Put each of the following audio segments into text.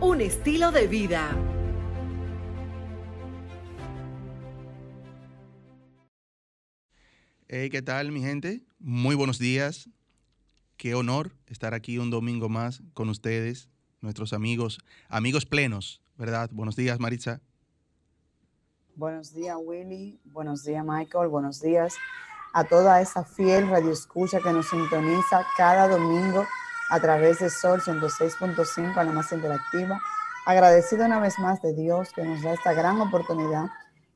un estilo de vida. Hey, ¿qué tal, mi gente? Muy buenos días. Qué honor estar aquí un domingo más con ustedes, nuestros amigos, amigos plenos, ¿verdad? Buenos días, Maritza. Buenos días, Willy. Buenos días, Michael. Buenos días a toda esa fiel radioescucha que nos sintoniza cada domingo a través de Sol 106.5, a la más interactiva. Agradecido una vez más de Dios que nos da esta gran oportunidad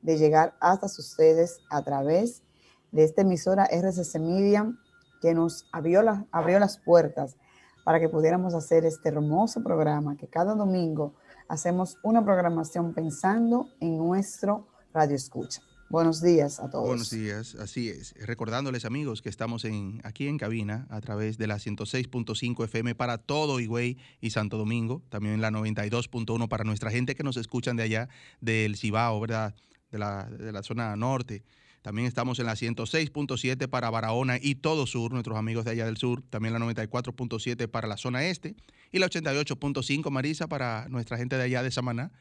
de llegar hasta ustedes a través de esta emisora RCC Media que nos abrió, la, abrió las puertas para que pudiéramos hacer este hermoso programa que cada domingo hacemos una programación pensando en nuestro radio escucha. Buenos días a todos. Buenos días, así es. Recordándoles amigos que estamos en, aquí en cabina a través de la 106.5 FM para todo Higüey y Santo Domingo, también la 92.1 para nuestra gente que nos escuchan de allá del Cibao, ¿verdad? De la, de la zona norte. También estamos en la 106.7 para Barahona y todo sur, nuestros amigos de allá del sur. También la 94.7 para la zona este. Y la 88.5 Marisa para nuestra gente de allá de Samaná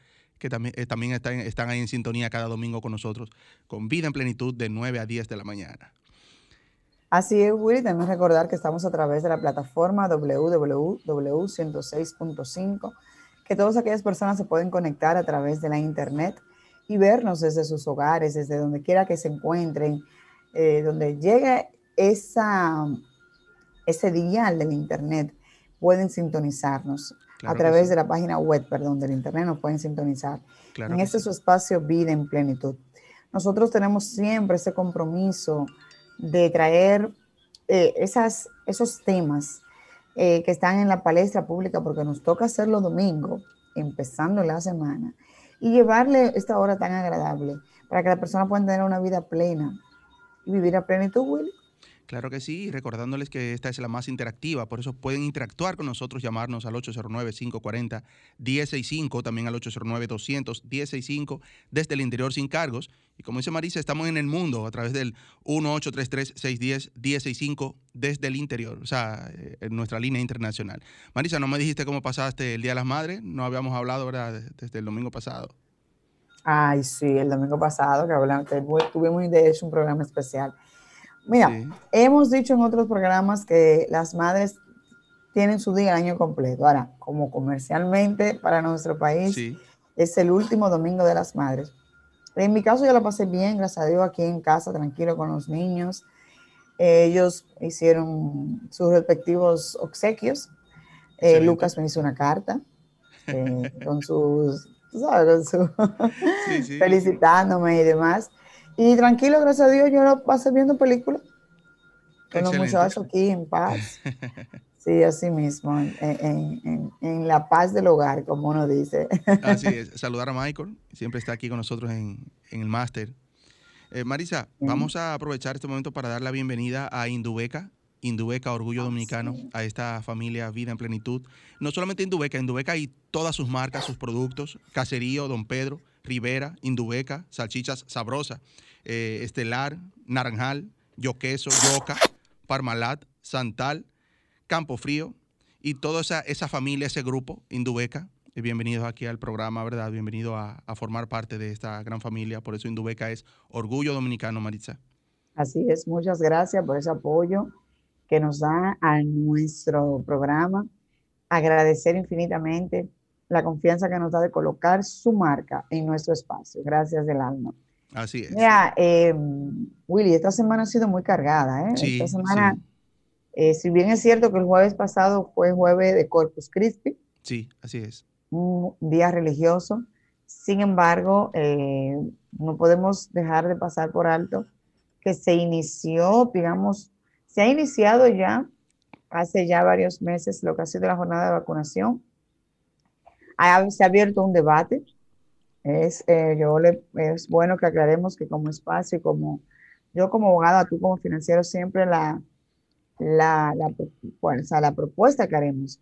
que también, eh, también están, están ahí en sintonía cada domingo con nosotros, con Vida en Plenitud de 9 a 10 de la mañana. Así es, Willy. También recordar que estamos a través de la plataforma www.106.5, que todas aquellas personas se pueden conectar a través de la internet y vernos desde sus hogares, desde donde quiera que se encuentren, eh, donde llegue esa, ese dial del internet, pueden sintonizarnos. Claro a través sí. de la página web, perdón, del internet nos pueden sintonizar. Claro en este sí. su espacio Vida en Plenitud. Nosotros tenemos siempre ese compromiso de traer eh, esas, esos temas eh, que están en la palestra pública porque nos toca hacerlo domingo, empezando la semana, y llevarle esta hora tan agradable para que la persona pueda tener una vida plena y vivir a plenitud, Willy. Claro que sí, recordándoles que esta es la más interactiva, por eso pueden interactuar con nosotros, llamarnos al 809-540-1065, también al 809-200-1065, desde el interior sin cargos. Y como dice Marisa, estamos en el mundo a través del 1833-610-1065 desde el interior, o sea, en nuestra línea internacional. Marisa, ¿no me dijiste cómo pasaste el Día de las Madres? No habíamos hablado, ¿verdad?, desde el domingo pasado. Ay, sí, el domingo pasado que hablamos, tuvimos de hecho un programa especial. Mira, sí. hemos dicho en otros programas que las madres tienen su día el año completo. Ahora, como comercialmente para nuestro país, sí. es el último domingo de las madres. En mi caso yo la pasé bien, gracias a Dios, aquí en casa, tranquilo con los niños. Ellos hicieron sus respectivos obsequios. Eh, Lucas me hizo una carta eh, con sus, ¿sabes? Con su sí, felicitándome y demás. Y tranquilo, gracias a Dios, yo lo pasé viendo películas con los muchachos aquí en paz. Sí, así mismo, en, en, en, en, la paz del hogar, como uno dice. Así es. Saludar a Michael, siempre está aquí con nosotros en, el máster. Eh, Marisa, sí. vamos a aprovechar este momento para dar la bienvenida a Indubeca, Indubeca Orgullo Dominicano, sí. a esta familia Vida en Plenitud. No solamente Indubeca, Indubeca y todas sus marcas, sus productos, Caserío, Don Pedro, Rivera, Indubeca, Salchichas Sabrosa, eh, Estelar, Naranjal, Yo Queso, Yoca, Parmalat, Santal, Campo Frío y toda esa, esa familia, ese grupo, Indubeca. Bienvenidos aquí al programa, ¿verdad? Bienvenido a, a, formar parte de esta gran familia. Por eso Indubeca es Orgullo Dominicano, Maritza. Así es, muchas gracias por ese apoyo que nos da a nuestro programa. Agradecer infinitamente la confianza que nos da de colocar su marca en nuestro espacio. Gracias del alma. Así es. Mira, eh, Willy, esta semana ha sido muy cargada. ¿eh? Sí, esta semana, sí. eh, si bien es cierto que el jueves pasado fue jueves de Corpus Christi. Sí, así es. Un día religioso. Sin embargo, eh, no podemos dejar de pasar por alto que se inició, digamos, se ha iniciado ya hace ya varios meses lo que ha sido la jornada de vacunación se ha abierto un debate. Es, eh, yo le, es bueno que aclaremos que como espacio y como yo como abogada, tú como financiero, siempre la, la, la, la propuesta que haremos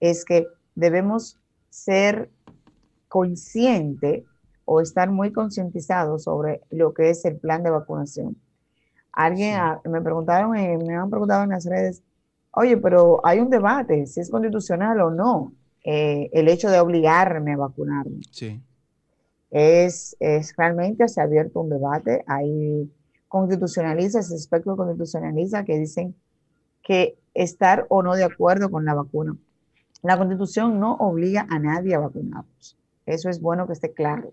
es que debemos ser conscientes o estar muy concientizados sobre lo que es el plan de vacunación. Alguien me preguntaron, me han preguntado en las redes, oye, pero hay un debate si es constitucional o no eh, el hecho de obligarme a vacunarme. Sí. Es, es realmente se ha abierto un debate, hay constitucionalistas, espectro constitucionalista que dicen que estar o no de acuerdo con la vacuna. La constitución no obliga a nadie a vacunarnos. Eso es bueno que esté claro.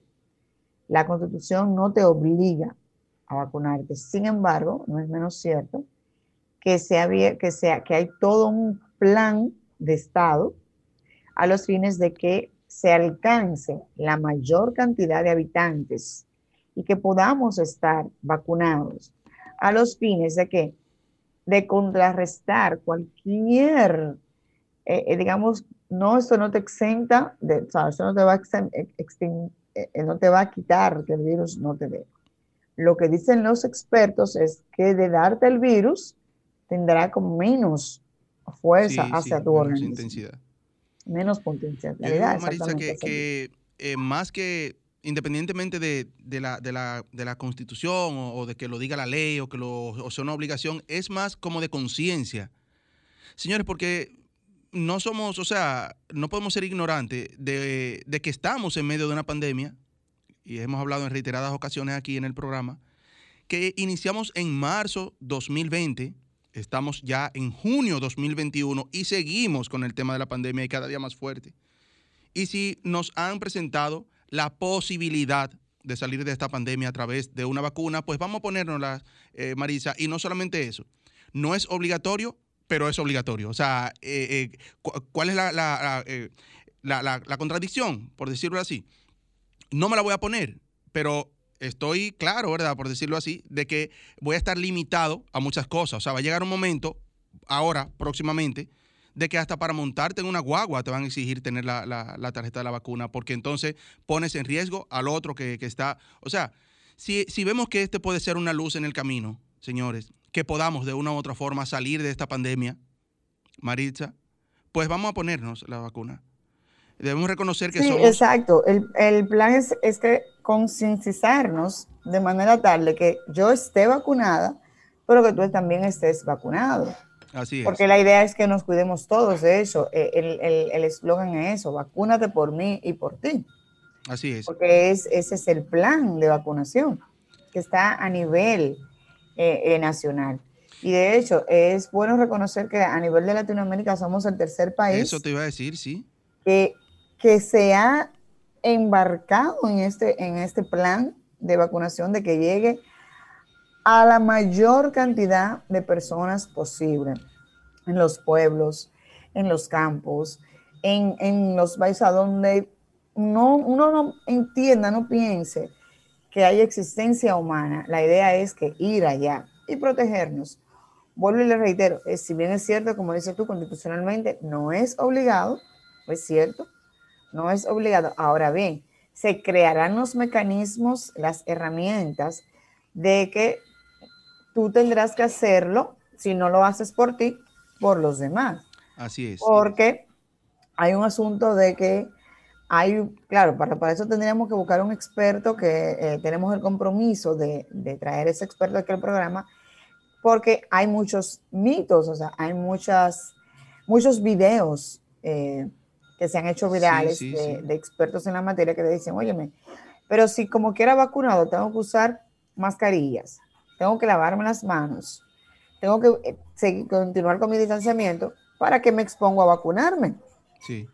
La constitución no te obliga a vacunarte. Sin embargo, no es menos cierto que, sea, que, sea, que hay todo un plan de Estado a los fines de que se alcance la mayor cantidad de habitantes y que podamos estar vacunados a los fines de que de contrarrestar cualquier, eh, eh, digamos, no, esto no te exenta, de, o sea, esto no te, va a eh, no te va a quitar que el virus no te dé. Lo que dicen los expertos es que de darte el virus tendrá como menos fuerza hacia tu menos intensidad. Menos potencialidad. Yo Marisa, que, más que independientemente de, la, de, la, constitución o, de que lo diga la ley o que lo, o sea una obligación, es más como de conciencia. Señores, porque no somos, o sea, no podemos ser ignorantes de, de, que estamos en medio de una pandemia, y hemos hablado en reiteradas ocasiones aquí en el programa, que iniciamos en marzo 2020, estamos ya en junio 2021 y seguimos con el tema de la pandemia y cada día más fuerte. Y si nos han presentado la posibilidad de salir de esta pandemia a través de una vacuna, pues vamos a ponernos eh, Marisa, y no solamente eso, no es obligatorio, pero es obligatorio. O sea, eh, eh, ¿cuál es la, la, contradicción, por decirlo así? No me la voy a poner, pero estoy claro, ¿verdad? Por decirlo así, de que voy a estar limitado a muchas cosas. O sea, va a llegar un momento, ahora, próximamente, de que hasta para montarte en una guagua te van a exigir tener la, tarjeta de la vacuna, porque entonces pones en riesgo al otro que, está. O sea, si, si, vemos que este puede ser una luz en el camino, señores, que podamos de una u otra forma salir de esta pandemia, Maritza, pues vamos a ponernos la vacuna. Debemos reconocer que sí, Exacto. El, plan es, es que concientizarnos de manera tal de que yo esté vacunada, pero que tú también estés vacunado. Así es. Porque la idea es que nos cuidemos todos de eso. Eh, el eslogan es eso, vacúnate por mí y por ti. Así es. Porque es, ese es el plan de vacunación que está a nivel eh, eh, nacional. Y de hecho, es bueno reconocer que a nivel de Latinoamérica somos el tercer país. Eso te iba a decir, sí. Que, que se ha embarcado en este, en este plan de vacunación de que llegue a la mayor cantidad de personas posible en los pueblos, en los campos, en, los países donde no, uno no entienda, no piense que hay existencia humana. La idea es que ir allá y protegernos. Vuelvo y le reitero, si bien es cierto, como dices tú, constitucionalmente no es obligado, es cierto, no es obligado. Ahora bien, se crearán los mecanismos, las herramientas de que tú tendrás que hacerlo, si no lo haces por ti, por los demás. Así es. Porque hay un asunto de que hay, claro, para, para eso tendríamos que buscar un experto que eh, tenemos el compromiso de, de, traer ese experto aquí al programa, porque hay muchos mitos, o sea, hay muchas, muchos videos eh, que se han hecho virales de, de, expertos en la materia que le dicen, óyeme, pero si como quiera vacunado tengo que usar mascarillas, tengo que lavarme las manos, tengo que eh, seguir, continuar con mi distanciamiento, ¿para que me expongo a vacunarme? Sí.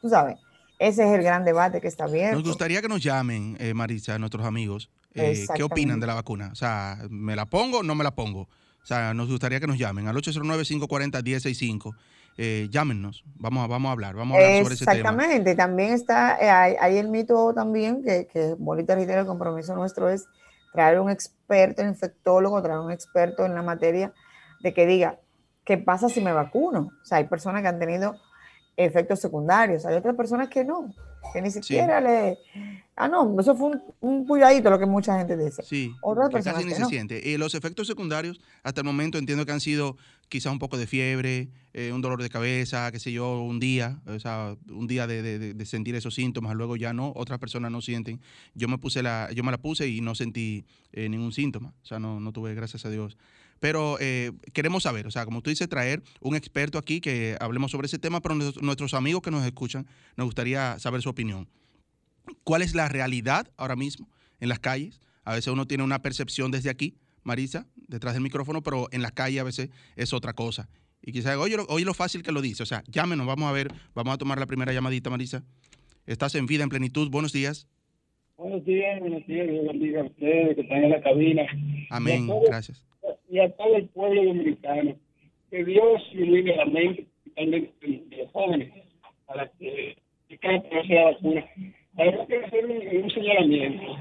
Tú sabes, ese es el gran debate que está abierto. Nos gustaría que nos llamen, eh, Marisa, nuestros amigos, eh, qué opinan de la vacuna. O sea, ¿me la pongo o no me la pongo? O sea, nos gustaría que nos llamen al 809-540-1065. Eh, llámenos, vamos a, vamos a hablar, vamos a hablar sobre ese tema. Exactamente, también está, hay, el mito también, que, que Bolita el compromiso nuestro es traer un experto infectólogo, traer un experto en la materia de que diga, ¿qué pasa si me vacuno? O sea, hay personas que han tenido efectos secundarios. Hay otras personas que no, que ni siquiera le... Ah, no, eso fue un, un lo que mucha gente dice. Sí, Otras personas casi ni se siente. Y los efectos secundarios, hasta el momento entiendo que han sido quizás un poco de fiebre, eh, un dolor de cabeza, qué sé yo, un día, o sea, un día de, sentir esos síntomas, luego ya no, otras personas no sienten. Yo me puse la, yo me la puse y no sentí eh, ningún síntoma, o sea, no, no tuve, gracias a Dios. Pero eh, queremos saber, o sea, como tú dices, traer un experto aquí que hablemos sobre ese tema, pero nuestros amigos que nos escuchan, nos gustaría saber su opinión. ¿Cuál es la realidad ahora mismo en las calles? A veces uno tiene una percepción desde aquí, Marisa, detrás del micrófono, pero en la calle a veces es otra cosa. Y quizás, oye, oye lo fácil que lo dice. O sea, llámenos, vamos a ver, vamos a tomar la primera llamadita, Marisa. Estás en vida, en plenitud. Buenos días. Buenos días, buenos días. Dios bendiga a ustedes que están en la cabina. Amén, gracias y a todo el pueblo dominicano. Que Dios ilumine la mente de los jóvenes para que, cada conocer la vacuna. Además, quiero hacer un, señalamiento.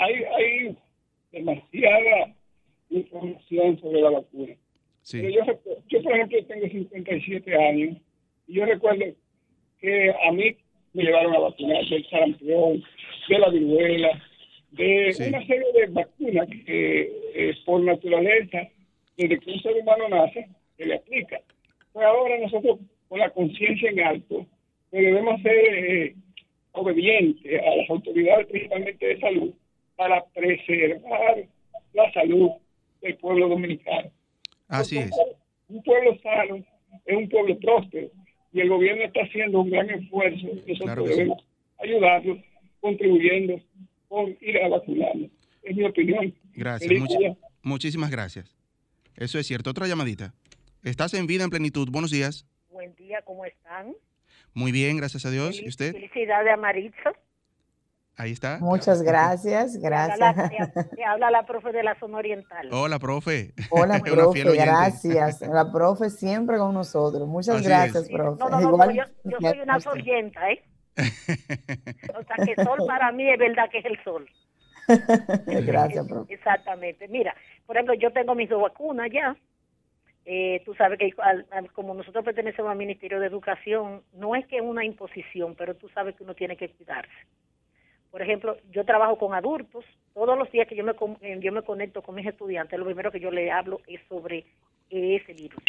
Hay, hay demasiada información sobre la vacuna. Sí. yo, yo, por ejemplo, tengo 57 años y yo recuerdo que a mí me llevaron a vacunar del sarampión, de la viruela, de una serie de vacunas que eh, por naturaleza, desde que un ser humano nace, se le aplica. Pues ahora nosotros, con la conciencia en alto, pues debemos ser eh, obedientes a las autoridades, principalmente de salud, para preservar la salud del pueblo dominicano. Así es. Un pueblo sano es un pueblo próspero y el gobierno está haciendo un gran esfuerzo. Nosotros debemos ayudarlo, contribuyendo ir a vacunarnos. Es mi opinión. Gracias. muchísimas gracias. Eso es cierto. Otra llamadita. Estás en vida en plenitud. Buenos días. Buen día, ¿cómo están? Muy bien, gracias a Dios. ¿Y usted? Felicidades a Maritza. Ahí está. Muchas gracias, gracias. Te habla, la, profe de la zona oriental. Hola, profe. Hola, profe, gracias. La profe siempre con nosotros. Muchas gracias, profe. No, no, no, yo, soy una solienta, ¿eh? o sea, que sol para mí es verdad que es el sol. Gracias, profe. Exactamente. Mira, por ejemplo, yo tengo mis dos vacunas ya. Eh, tú sabes que como nosotros pertenecemos al Ministerio de Educación, no es que es una imposición, pero tú sabes que uno tiene que cuidarse. Por ejemplo, yo trabajo con adultos. Todos los días que yo me, eh, yo me conecto con mis estudiantes, lo primero que yo les hablo es sobre ese virus.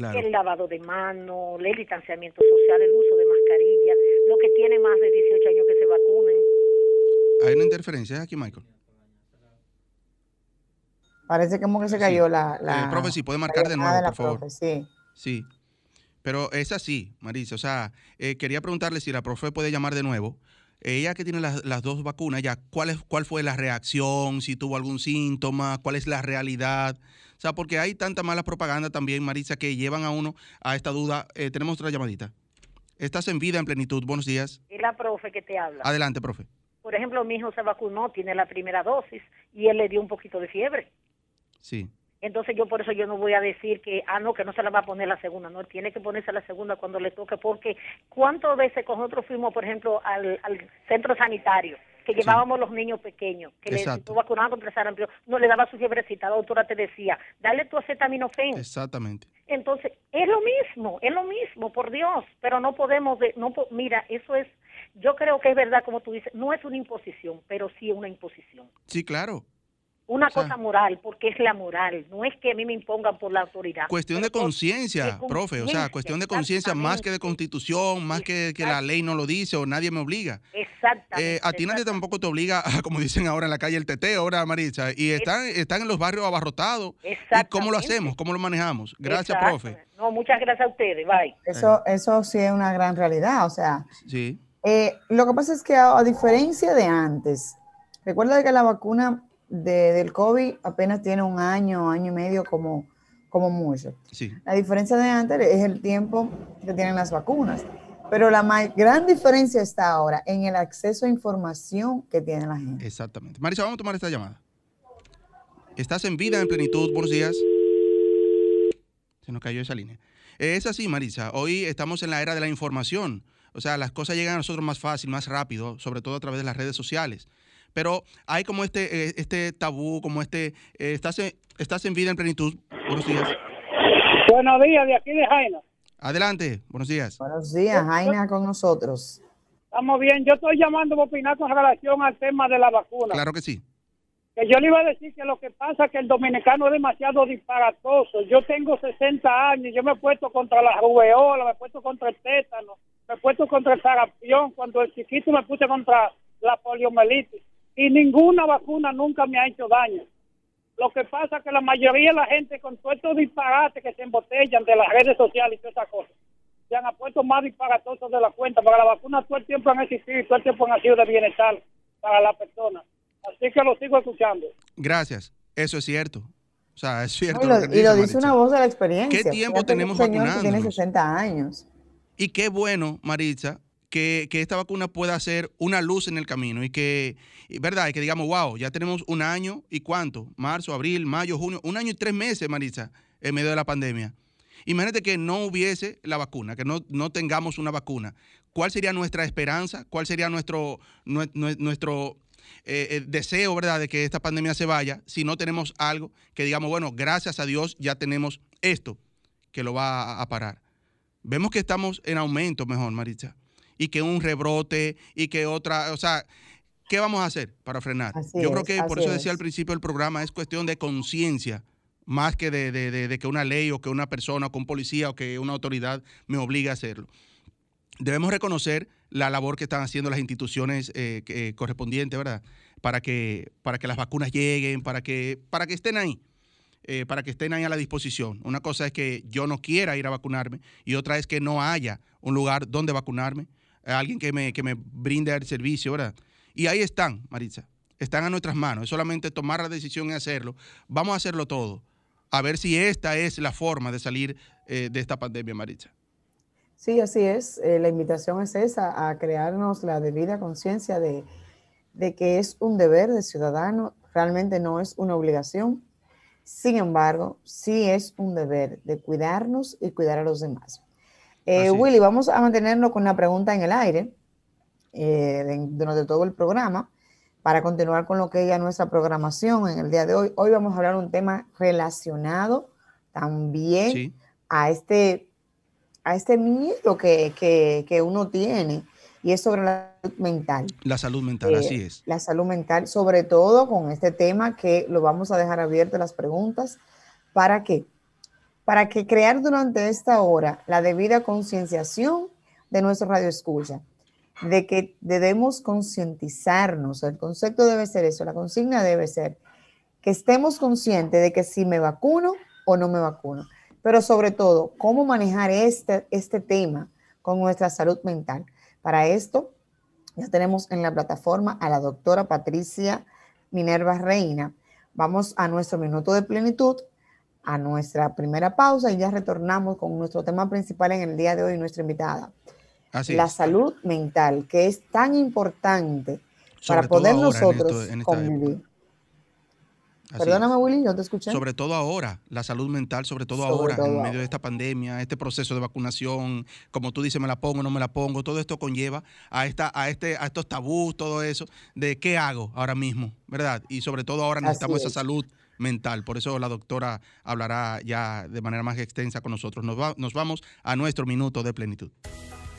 El lavado de manos, el distanciamiento social, el uso de mascarilla, lo que tiene más de 18 años que se vacunen. ¿Hay una interferencia aquí, Michael? Parece como que se cayó la, la... Eh, profe, si puede marcar de nuevo, por favor. sí. Sí. Pero es así, Marisa. O sea, eh, quería preguntarle si la profe puede llamar de nuevo. Ella que tiene las, las dos vacunas, ya, ¿cuál, es, ¿cuál fue la reacción? Si tuvo algún síntoma, ¿cuál es la realidad? O sea, porque hay tanta mala propaganda también, Marisa, que llevan a uno a esta duda. Eh, tenemos otra llamadita. Estás en vida, en plenitud. Buenos días. Y la profe que te habla. Adelante, profe. Por ejemplo, mi hijo se vacunó, tiene la primera dosis y él le dio un poquito de fiebre. Sí. Entonces yo por eso yo no voy a decir que, ah, no, que no se la va a poner la segunda, no, tiene que ponerse la segunda cuando le toque, porque ¿cuántas veces nosotros fuimos, por ejemplo, al, al centro sanitario? que llevábamos los niños pequeños, que les vacunaban contra el sarampión, no le daba su fiebrecita, la doctora te decía, dale tu acetaminofén. Exactamente. Entonces, es lo mismo, es lo mismo, por Dios, pero no podemos, de, no mira, eso es, yo creo que es verdad, como tú dices, no es una imposición, pero sí es una imposición. Sí, claro una cosa moral, porque es la moral, no es que a mí me impongan por la autoridad. Cuestión de conciencia, profe, o sea, cuestión de conciencia más que de constitución, más que que la ley no lo dice o nadie me obliga. Exactamente. Eh, a ti nadie tampoco te obliga, como dicen ahora en la calle, el teteo, ahora Maritza, y están, están en los barrios abarrotados. ¿Cómo lo hacemos? ¿Cómo lo manejamos? Gracias, profe. No, muchas gracias a ustedes, bye. Eso, eso sí es una gran realidad, o sea. Sí. Eh, lo que pasa es que a diferencia de antes, recuerda que la vacuna de, del COVID apenas tiene un año, año y medio como, como mucho. Sí. La diferencia de antes es el tiempo que tienen las vacunas. Pero la más gran diferencia está ahora en el acceso a información que tiene la gente. Exactamente. Marisa, vamos a tomar esta llamada. Estás en vida, en plenitud. Buenos días. Se nos cayó esa línea. Es así, Marisa. Hoy estamos en la era de la información. O sea, las cosas llegan a nosotros más fácil, más rápido, sobre todo a través de las redes sociales pero hay como este, eh, este tabú, como este, eh, estás, en, estás en vida en plenitud. Buenos días. Buenos días, de aquí de Jaina. Adelante, buenos días. Buenos días, Jaina con nosotros. Estamos bien, yo estoy llamando para opinar con relación al tema de la vacuna. Claro que sí. Que yo le iba a decir que lo que pasa es que el dominicano es demasiado disparatoso. Yo tengo 60 años, yo me he puesto contra la rubeola, me he puesto contra el tétano, me he puesto contra el sarampión, cuando el chiquito me puse contra la poliomielitis. Y ninguna vacuna nunca me ha hecho daño. Lo que pasa es que la mayoría de la gente con todos estos disparates que se embotellan de las redes sociales y todas esas cosas, se han puesto más disparatosos de la cuenta, porque las vacunas todo el tiempo han existido y todo el tiempo han sido de bienestar para la persona. Así que lo sigo escuchando. Gracias, eso es cierto. O sea, es cierto. y lo, dice, una voz de la experiencia. ¿Qué tiempo tenemos vacunando? Tiene 60 años. Y qué bueno, Maritza, que, esta vacuna pueda ser una luz en el camino y que, ¿verdad? Que digamos, wow, ya tenemos un año y cuánto, marzo, abril, mayo, junio, un año y tres meses, Marisa, en medio de la pandemia. Imagínate que no hubiese la vacuna, que no, no tengamos una vacuna. ¿Cuál sería nuestra esperanza? ¿Cuál sería nuestro, nuestro eh, eh, deseo, verdad, de que esta pandemia se vaya si no tenemos algo que digamos, bueno, gracias a Dios ya tenemos esto que lo va a, parar? Vemos que estamos en aumento mejor, Marisa y que un rebrote y que otra, o sea, ¿qué vamos a hacer para frenar? Yo creo que por eso decía al principio del programa, es cuestión de conciencia, más que de, que una ley o que una persona o que un policía o que una autoridad me obligue a hacerlo. Debemos reconocer la labor que están haciendo las instituciones eh, eh, correspondientes, ¿verdad? Para que, para que las vacunas lleguen, para que, para que estén ahí. Eh, para que estén ahí a la disposición. Una cosa es que yo no quiera ir a vacunarme y otra es que no haya un lugar donde vacunarme alguien que me, que me brinde el servicio, ¿verdad? Y ahí están, Maritza, están a nuestras manos, es solamente tomar la decisión y hacerlo. Vamos a hacerlo todo, a ver si esta es la forma de salir eh, de esta pandemia, Maritza. Sí, así es. Eh, la invitación es esa, a crearnos la debida conciencia de, de que es un deber de ciudadano, realmente no es una obligación. Sin embargo, sí es un deber de cuidarnos y cuidar a los demás. Eh, Willy, vamos a mantenernos con una pregunta en el aire eh, durante todo el programa para continuar con lo que es nuestra programación en el día de hoy. Hoy vamos a hablar un tema relacionado también a, este, a este miedo que, que, uno tiene y es sobre la salud mental. La salud mental, así eh, es. La salud mental, sobre todo con este tema que lo vamos a dejar abierto las preguntas para que para que crear durante esta hora la debida concienciación de nuestro radio escucha, de que debemos concientizarnos, el concepto debe ser eso, la consigna debe ser que estemos conscientes de que si me vacuno o no me vacuno, pero sobre todo, cómo manejar este, este tema con nuestra salud mental. Para esto, ya tenemos en la plataforma a la doctora Patricia Minerva Reina. Vamos a nuestro minuto de plenitud a nuestra primera pausa y ya retornamos con nuestro tema principal en el día de hoy, nuestra invitada. la salud mental, que es tan importante para poder nosotros convivir. Perdóname, Willy, yo te escuché. Sobre todo ahora, la salud mental, sobre todo ahora, en medio de esta pandemia, este proceso de vacunación, como tú dices, me la pongo, no me la pongo, todo esto conlleva a, esta, a, este, a estos tabús, todo eso, de qué hago ahora mismo, ¿verdad? Y sobre todo ahora necesitamos esa salud mental. Por eso la doctora hablará ya de manera más extensa con nosotros. Nos, nos vamos a nuestro minuto de plenitud.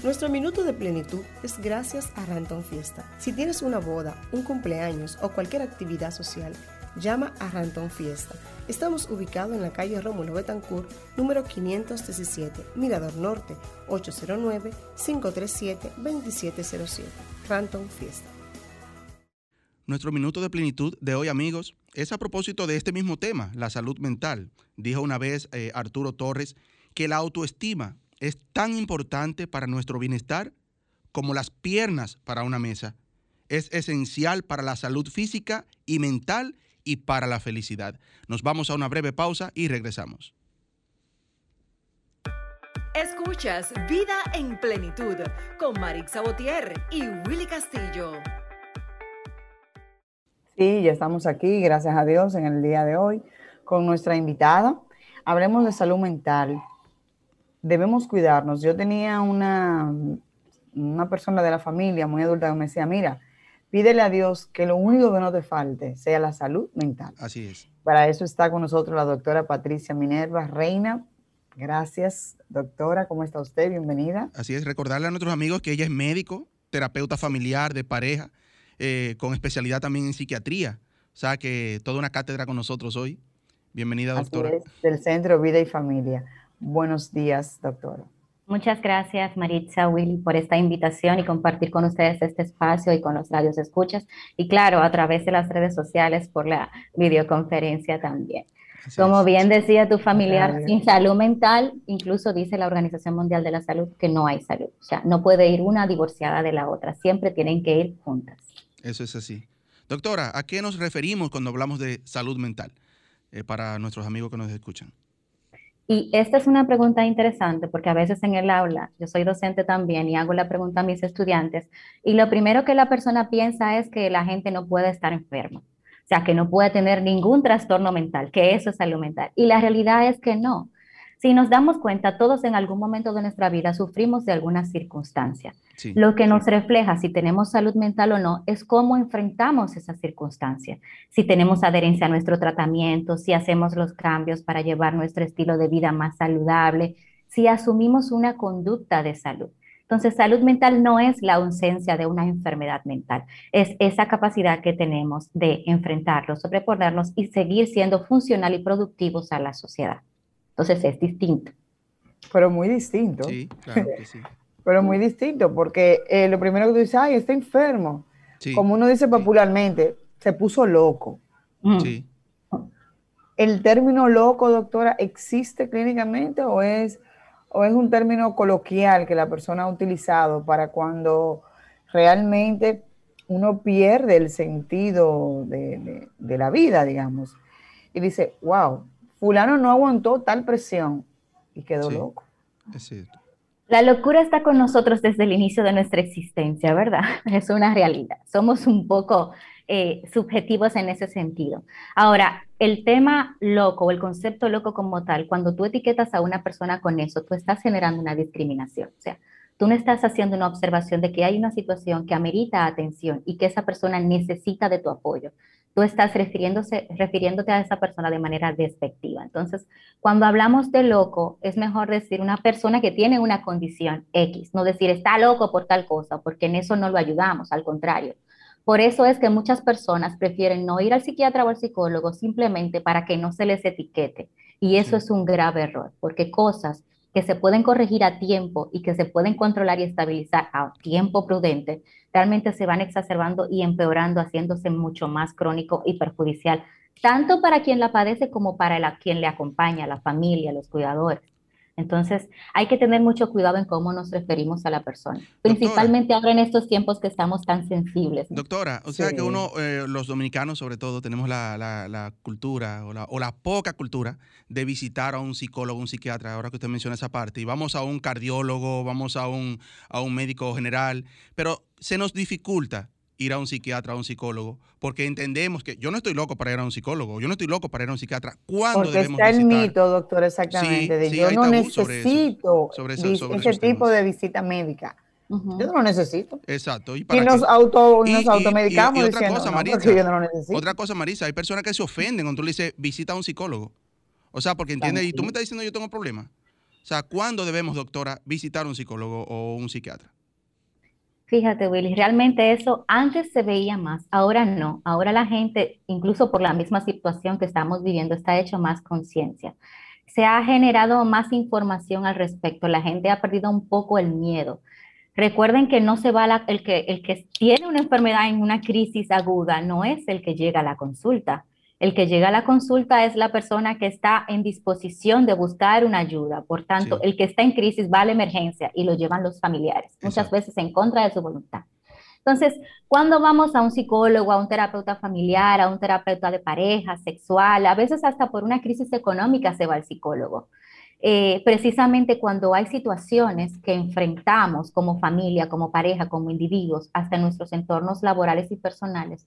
Nuestro minuto de plenitud es gracias a Ranton Fiesta. Si tienes una boda, un cumpleaños o cualquier actividad social, llama a Ranton Fiesta. Estamos ubicados en la calle Rómulo Betancourt, número 517, Mirador Norte, 809-537-2707. Ranton Fiesta. Nuestro minuto de plenitud de hoy, amigos, es a propósito de este mismo tema, la salud mental. Dijo una vez eh, Arturo Torres que la autoestima es tan importante para nuestro bienestar como las piernas para una mesa. Es esencial para la salud física y mental y para la felicidad. Nos vamos a una breve pausa y regresamos. Escuchas Vida en Plenitud con Marix Sabotier y Willy Castillo. Sí, ya estamos aquí, gracias a Dios, en el día de hoy con nuestra invitada. Hablemos de salud mental. Debemos cuidarnos. Yo tenía una, una persona de la familia muy adulta que me decía, mira, pídele a Dios que lo único que no te falte sea la salud mental. Así es. Para eso está con nosotros la doctora Patricia Minerva Reina, Gracias, doctora. ¿Cómo está usted? Bienvenida. Así es, recordarle a nuestros amigos que ella es médico, terapeuta familiar, de pareja, eh, con especialidad también en psiquiatría. O sea que toda una cátedra con nosotros hoy. Bienvenida, doctora. Así es, del Centro Vida y Familia. Buenos días, doctora. Muchas gracias, Maritza, Willy, por esta invitación y compartir con ustedes este espacio y con los radios escuchas. Y claro, a través de las redes sociales por la videoconferencia también. Como bien decía tu familiar, sin salud mental, incluso dice la Organización Mundial de la Salud que no hay salud. O sea, no puede ir una divorciada de la otra, siempre tienen que ir juntas. Eso es así. Doctora, ¿a qué nos referimos cuando hablamos de salud mental eh, para nuestros amigos que nos escuchan? Y esta es una pregunta interesante porque a veces en el aula, yo soy docente también y hago la pregunta a mis estudiantes y lo primero que la persona piensa es que la gente no puede estar enferma, o sea, que no puede tener ningún trastorno mental, que eso es salud mental. Y la realidad es que no. Si nos damos cuenta, todos en algún momento de nuestra vida sufrimos de alguna circunstancia. Lo que nos refleja si tenemos salud mental o no es cómo enfrentamos esa circunstancia. Si tenemos adherencia a nuestro tratamiento, si hacemos los cambios para llevar nuestro estilo de vida más saludable, si asumimos una conducta de salud. Entonces, salud mental no es la ausencia de una enfermedad mental, es esa capacidad que tenemos de enfrentarlo, sobreponernos y seguir siendo funcional y productivos a la sociedad. Entonces, es distinto. Pero muy distinto. Sí, claro que sí pero muy distinto, porque eh, lo primero que tú dices, ay, está enfermo. Como uno dice popularmente, se puso loco. Sí. ¿El término loco, doctora, existe clínicamente o es, o es un término coloquial que la persona ha utilizado para cuando realmente uno pierde el sentido de, la vida, digamos? Y dice, wow, fulano no aguantó tal presión y quedó loco. Es cierto. La locura está con nosotros desde el inicio de nuestra existencia, ¿verdad? Es una realidad. Somos un poco eh, subjetivos en ese sentido. Ahora, el tema loco o el concepto loco como tal, cuando tú etiquetas a una persona con eso, tú estás generando una discriminación. O sea, tú no estás haciendo una observación de que hay una situación que amerita atención y que esa persona necesita de tu apoyo tú estás refiriéndose, refiriéndote a esa persona de manera despectiva. Entonces, cuando hablamos de loco, es mejor decir una persona que tiene una condición X, no decir está loco por tal cosa, porque en eso no lo ayudamos, al contrario. Por eso es que muchas personas prefieren no ir al psiquiatra o al psicólogo simplemente para que no se les etiquete. Y eso es un grave error, porque cosas que se pueden corregir a tiempo y que se pueden controlar y estabilizar a tiempo prudente, realmente se van exacerbando y empeorando, haciéndose mucho más crónico y perjudicial, tanto para quien la padece como para la, quien le acompaña, la familia, los cuidadores. Entonces, hay que tener mucho cuidado en cómo nos referimos a la persona, principalmente ahora en estos tiempos que estamos tan sensibles. Doctora, o sea que uno, eh, los dominicanos sobre todo, tenemos la, cultura o la, o la, poca cultura de visitar a un psicólogo, un psiquiatra, ahora que usted menciona esa parte, y vamos a un cardiólogo, vamos a un, a un médico general, pero se nos dificulta ir a un psiquiatra, a un psicólogo, porque entendemos que yo no estoy loco para ir a un psicólogo, yo no estoy loco para ir a un psiquiatra. ¿Cuándo porque está el mito, doctor, exactamente, de yo no necesito ese tipo de visita médica. Yo no lo necesito. Exacto. Y, nos, auto, nos automedicamos otra cosa, Marisa, yo no lo necesito. Otra cosa, Marisa, hay personas que se ofenden cuando tú le dices visita a un psicólogo. O sea, porque entiende, y tú me estás diciendo yo tengo problemas. O sea, ¿cuándo debemos, doctora, visitar a un psicólogo o un psiquiatra? Fíjate, Willy, realmente eso antes se veía más, ahora no. Ahora la gente, incluso por la misma situación que estamos viviendo, está hecho más conciencia. Se ha generado más información al respecto. La gente ha perdido un poco el miedo. Recuerden que no se va el que el que tiene una enfermedad en una crisis aguda no es el que llega a la consulta. El que llega a la consulta es la persona que está en disposición de buscar una ayuda. Por tanto, el que está en crisis va a la emergencia y lo llevan los familiares, muchas veces en contra de su voluntad. Entonces, cuando vamos a un psicólogo, a un terapeuta familiar, a un terapeuta de pareja, sexual, a veces hasta por una crisis económica se va al psicólogo. Eh, precisamente cuando hay situaciones que enfrentamos como familia, como pareja, como individuos, hasta nuestros entornos laborales y personales,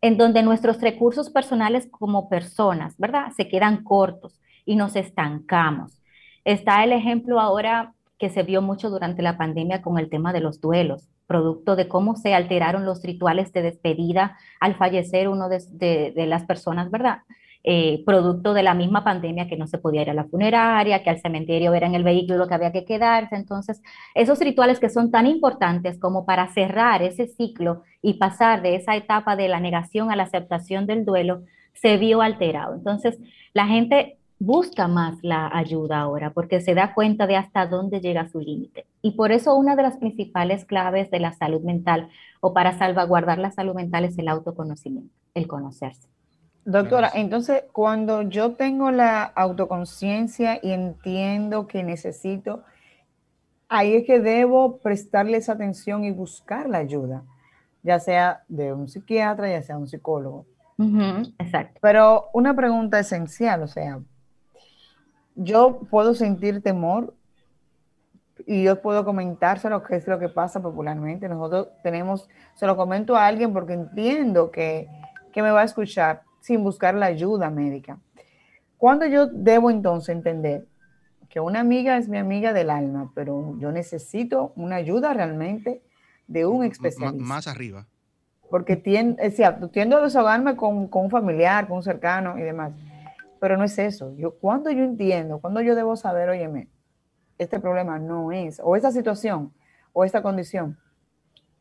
en donde nuestros recursos personales como personas, ¿verdad? Se quedan cortos y nos estancamos. Está el ejemplo ahora que se vio mucho durante la pandemia con el tema de los duelos, producto de cómo se alteraron los rituales de despedida al fallecer uno de, las personas, ¿verdad? Eh, producto de la misma pandemia que no se podía ir a la funeraria, que al cementerio era en el vehículo que había que quedarse. Entonces, esos rituales que son tan importantes como para cerrar ese ciclo y pasar de esa etapa de la negación a la aceptación del duelo, se vio alterado. Entonces, la gente busca más la ayuda ahora porque se da cuenta de hasta dónde llega su límite. Y por eso una de las principales claves de la salud mental o para salvaguardar la salud mental es el autoconocimiento, el conocerse. Doctora, entonces cuando yo tengo la autoconciencia y entiendo que necesito, ahí es que debo prestarles atención y buscar la ayuda, ya sea de un psiquiatra, ya sea un psicólogo. exacto. Pero una pregunta esencial, o sea, yo puedo sentir temor y yo puedo comentárselo, qué es lo que pasa popularmente. Nosotros tenemos, se lo comento a alguien porque entiendo que, que me va a escuchar sin buscar la ayuda médica. ¿Cuándo yo debo entonces entender que una amiga es mi amiga del alma, pero yo necesito una ayuda realmente de un especialista? más arriba. Porque tiendo, es cierto, tiendo a desahogarme con, con un familiar, con un cercano y demás pero no es eso. Yo, cuando yo entiendo, cuando yo debo saber, óyeme, este problema no es, o esta situación, o esta condición,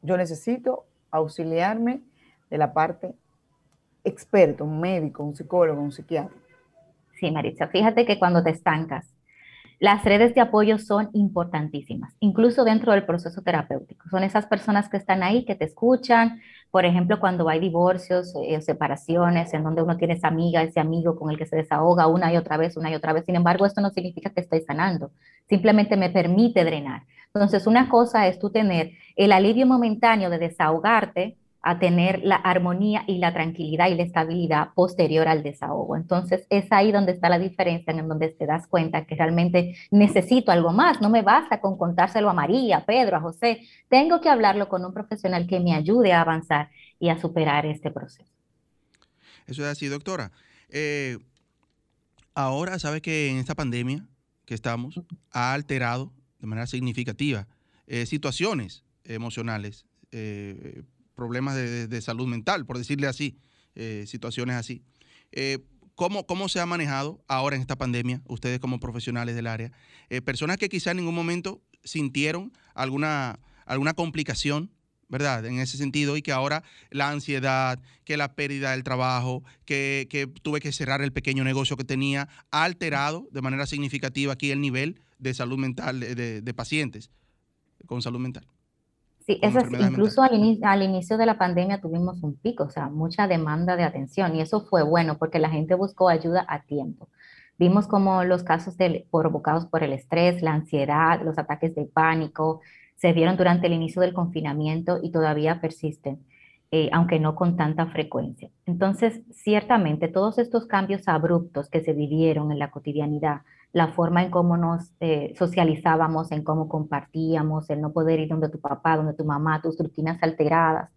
yo necesito auxiliarme de la parte experto, un médico, un psicólogo, un psiquiatra. Sí, Maritza, fíjate que cuando te estancas, las redes de apoyo son importantísimas, incluso dentro del proceso terapéutico. Son esas personas que están ahí, que te escuchan, por ejemplo, cuando hay divorcios, eh, separaciones, en donde uno tiene esa amiga, ese amigo con el que se desahoga una y otra vez, una y otra vez. Sin embargo, esto no significa que estoy sanando, simplemente me permite drenar. Entonces, una cosa es tú tener el alivio momentáneo de desahogarte, a tener la armonía y la tranquilidad y la estabilidad posterior al desahogo. Entonces, es ahí donde está la diferencia, en donde te das cuenta que realmente necesito algo más. No me basta con contárselo a María, a Pedro, a José. Tengo que hablarlo con un profesional que me ayude a avanzar y a superar este proceso. Eso es así, doctora. Eh, ahora, sabe que en esta pandemia que estamos ha alterado de manera significativa eh, situaciones emocionales eh, problemas de, salud mental, por decirle así, eh, situaciones así. Eh, ¿cómo, ¿Cómo se ha manejado ahora en esta pandemia, ustedes como profesionales del área? Eh, personas que quizá en ningún momento sintieron alguna, alguna complicación, ¿verdad? En ese sentido, y que ahora la ansiedad, que la pérdida del trabajo, que, que tuve que cerrar el pequeño negocio que tenía, ha alterado de manera significativa aquí el nivel de salud mental de, de pacientes con salud mental. Sí, eso es, incluso al, inicio de la pandemia tuvimos un pico, o sea, mucha demanda de atención y eso fue bueno porque la gente buscó ayuda a tiempo. Vimos como los casos provocados por el estrés, la ansiedad, los ataques de pánico se vieron durante el inicio del confinamiento y todavía persisten, eh, aunque no con tanta frecuencia. Entonces, ciertamente, todos estos cambios abruptos que se vivieron en la cotidianidad la forma en cómo nos eh, socializábamos, en cómo compartíamos, el no poder ir donde tu papá, donde tu mamá, tus rutinas alteradas,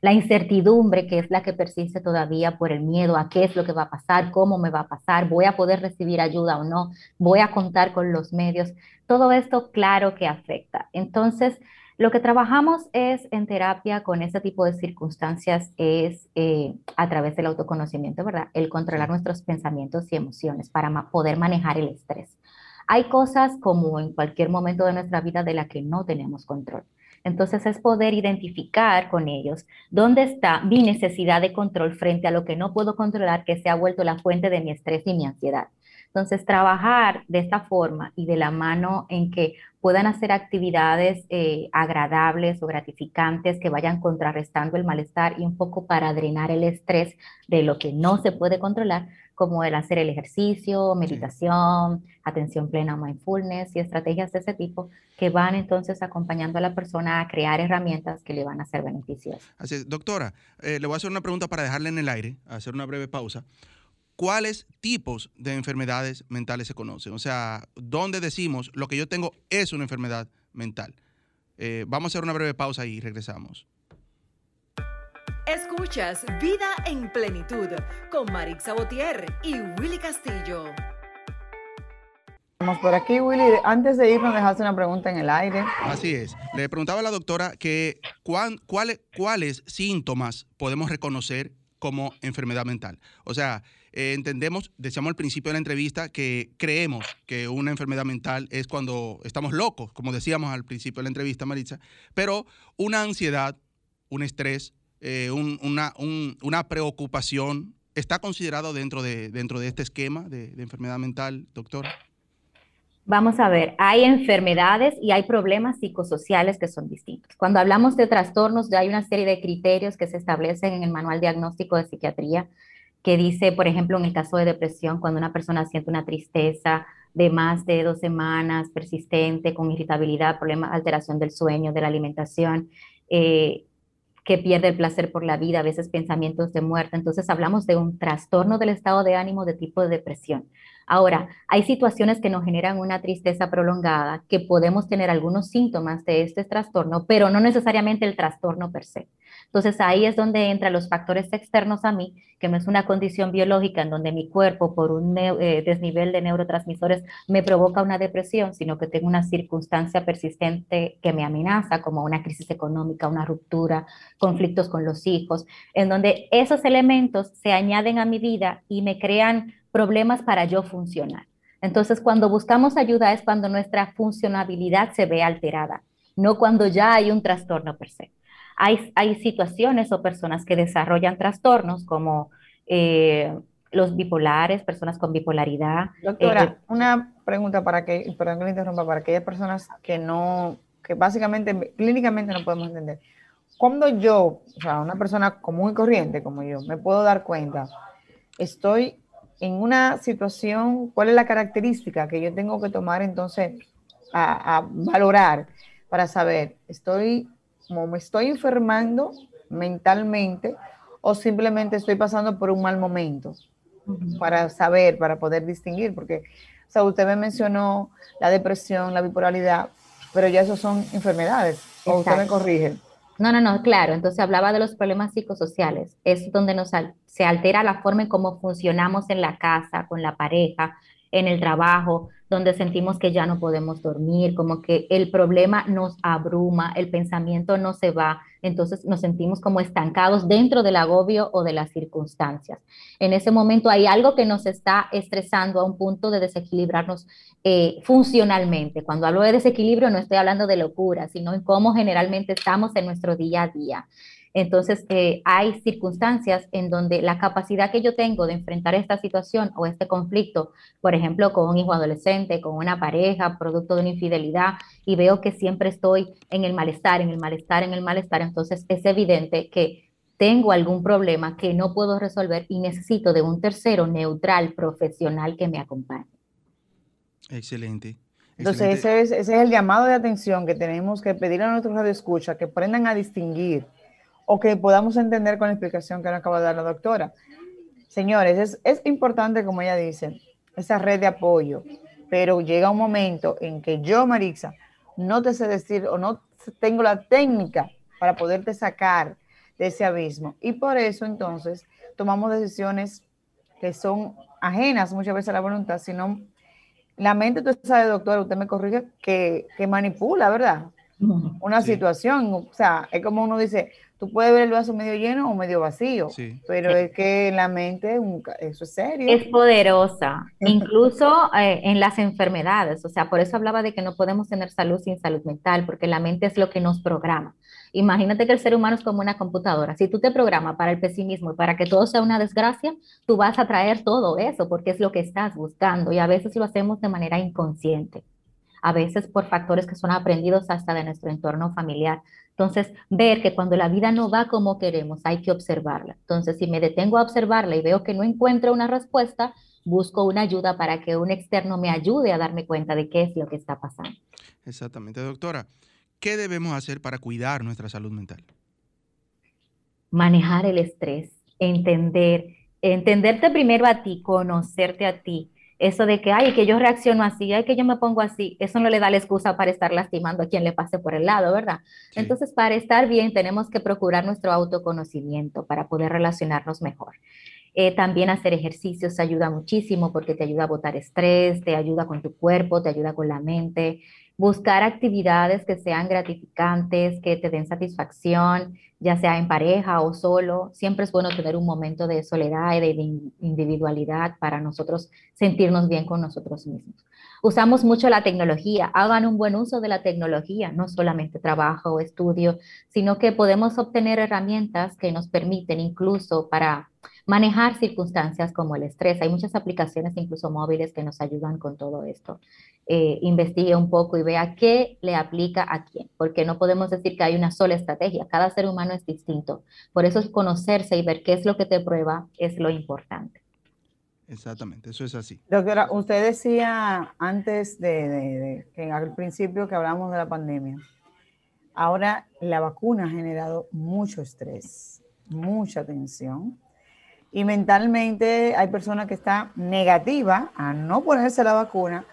la incertidumbre que es la que persiste todavía por el miedo a qué es lo que va a pasar, cómo me va a pasar, voy a poder recibir ayuda o no, voy a contar con los medios, todo esto claro que afecta. Entonces, lo que trabajamos es en terapia con este tipo de circunstancias es eh, a través del autoconocimiento, ¿verdad? El controlar nuestros pensamientos y emociones para poder manejar el estrés. Hay cosas como en cualquier momento de nuestra vida de la que no tenemos control. Entonces es poder identificar con ellos dónde está mi necesidad de control frente a lo que no puedo controlar, que se ha vuelto la fuente de mi estrés y mi ansiedad. Entonces, trabajar de esta forma y de la mano en que puedan hacer actividades eh, agradables o gratificantes que vayan contrarrestando el malestar y un poco para drenar el estrés de lo que no se puede controlar, como el hacer el ejercicio, meditación, atención plena, mindfulness y estrategias de ese tipo que van entonces acompañando a la persona a crear herramientas que le van a ser beneficiosas. Así es. Doctora, eh, le voy a hacer una pregunta para dejarle en el aire, hacer una breve pausa cuáles tipos de enfermedades mentales se conocen. O sea, ¿dónde decimos lo que yo tengo es una enfermedad mental? Eh, vamos a hacer una breve pausa y regresamos. Escuchas Vida en Plenitud con Marix Sabotier y Willy Castillo. Vamos por aquí, Willy. Antes de irnos, dejaste una pregunta en el aire. Así es. Le preguntaba a la doctora que cuáles síntomas podemos reconocer como enfermedad mental. O sea, eh, entendemos, decíamos al principio de la entrevista, que creemos que una enfermedad mental es cuando estamos locos, como decíamos al principio de la entrevista, Maritza, pero una ansiedad, un estrés, eh, una, una, preocupación, ¿está considerado dentro de, dentro de este esquema de, de enfermedad mental, doctor? Vamos a ver, hay enfermedades y hay problemas psicosociales que son distintos. Cuando hablamos de trastornos, ya hay una serie de criterios que se establecen en el manual diagnóstico de psiquiatría que dice, por ejemplo, en el caso de depresión, cuando una persona siente una tristeza de más de dos semanas persistente, con irritabilidad, problema, alteración del sueño, de la alimentación, eh, que pierde el placer por la vida, a veces pensamientos de muerte. Entonces hablamos de un trastorno del estado de ánimo de tipo de depresión. Ahora, hay situaciones que nos generan una tristeza prolongada, que podemos tener algunos síntomas de este trastorno, pero no necesariamente el trastorno per se. Entonces ahí es donde entran los factores externos a mí, que no es una condición biológica en donde mi cuerpo por un eh, desnivel de neurotransmisores me provoca una depresión, sino que tengo una circunstancia persistente que me amenaza, como una crisis económica, una ruptura, conflictos con los hijos, en donde esos elementos se añaden a mi vida y me crean problemas para yo funcionar. Entonces, cuando buscamos ayuda es cuando nuestra funcionabilidad se ve alterada, no cuando ya hay un trastorno per se. Hay, hay situaciones o personas que desarrollan trastornos como eh, los bipolares, personas con bipolaridad. Doctora, eh, una pregunta para que, perdón que le interrumpa, para aquellas personas que no, que básicamente clínicamente no podemos entender. Cuando yo, o sea, una persona común y corriente como yo, me puedo dar cuenta, estoy en una situación, ¿cuál es la característica que yo tengo que tomar entonces a, valorar para saber, estoy, como me estoy enfermando mentalmente o simplemente estoy pasando por un mal momento? Para saber, para poder distinguir, porque, o sea, usted me mencionó la depresión, la bipolaridad, pero ya eso son enfermedades, o usted me corrige. No, no, no, claro. Entonces hablaba de los problemas psicosociales. Es donde nos, se altera la forma en cómo funcionamos en la casa, con la pareja, en el trabajo, donde sentimos que ya no podemos dormir, como que el problema nos abruma, el pensamiento no se va, entonces nos sentimos como estancados dentro del agobio o de las circunstancias. En ese momento hay algo que nos está estresando a un punto de desequilibrarnos eh, funcionalmente. Cuando hablo de desequilibrio no estoy hablando de locura, sino en cómo generalmente estamos en nuestro día a día. Entonces, eh, hay circunstancias en donde la capacidad que yo tengo de enfrentar esta situación o este conflicto, por ejemplo, con un hijo adolescente, con una pareja, producto de una infidelidad, y veo que siempre estoy en el malestar, en el malestar, en el malestar, entonces es evidente que tengo algún problema que no puedo resolver y necesito de un tercero neutral, profesional que me acompañe. Excelente. Entonces, ese es, ese es, el llamado de atención que tenemos que pedir a nuestros radioescuchas que aprendan a distinguir o que podamos entender con la explicación que nos acaba de dar la doctora. Señores, es, importante, como ella dice, esa red de apoyo, pero llega un momento en que yo, Marixa, no te sé decir o no tengo la técnica para poderte sacar de ese abismo. Y por eso entonces tomamos decisiones que son ajenas muchas veces a la voluntad, sino la mente, usted sabe, doctora, usted me corrige, que, que manipula, ¿verdad? Una situación, o sea, es como uno dice, tú puedes ver el vaso medio lleno o medio vacío, pero es que la mente, eso es serio. Es poderosa, incluso eh, en las enfermedades, o sea, por eso hablaba de que no podemos tener salud sin salud mental, porque la mente es lo que nos programa. Imagínate que el ser humano es como una computadora. Si tú te programas para el pesimismo y para que todo sea una desgracia, tú vas a traer todo eso porque es lo que estás buscando y a veces lo hacemos de manera inconsciente a veces por factores que son aprendidos hasta de nuestro entorno familiar. Entonces, ver que cuando la vida no va como queremos, hay que observarla. Entonces, si me detengo a observarla y veo que no encuentro una respuesta, busco una ayuda para que un externo me ayude a darme cuenta de qué es lo que está pasando. Exactamente, doctora. ¿Qué debemos hacer para cuidar nuestra salud mental? Manejar el estrés, entender, entenderte primero a ti, conocerte a ti, eso de que, ay, que yo reacciono así, ay, que yo me pongo así, eso no le da la excusa para estar lastimando a quien le pase por el lado, ¿verdad? Entonces, para estar bien, tenemos que procurar nuestro autoconocimiento para poder relacionarnos mejor. Eh, también hacer ejercicios ayuda muchísimo porque te ayuda a botar estrés, te ayuda con tu cuerpo, te ayuda con la mente. Buscar actividades que sean gratificantes, que te den satisfacción, ya sea en pareja o solo. Siempre es bueno tener un momento de soledad y de individualidad para nosotros sentirnos bien con nosotros mismos. Usamos mucho la tecnología, hagan un buen uso de la tecnología, no solamente trabajo o estudio, sino que podemos obtener herramientas que nos permiten incluso para manejar circunstancias como el estrés. Hay muchas aplicaciones, incluso móviles, que nos ayudan con todo esto. Eh, investigue un poco y vea qué le aplica a quién, porque no podemos decir que hay una sola estrategia, cada ser humano es distinto. Por eso es conocerse y ver qué es lo que te prueba es lo importante. Exactamente, eso es así. Doctora, usted decía antes de, que al principio que hablamos de la pandemia, ahora la vacuna ha generado mucho estrés, mucha tensión y mentalmente hay personas que están negativas a no ponerse la vacuna,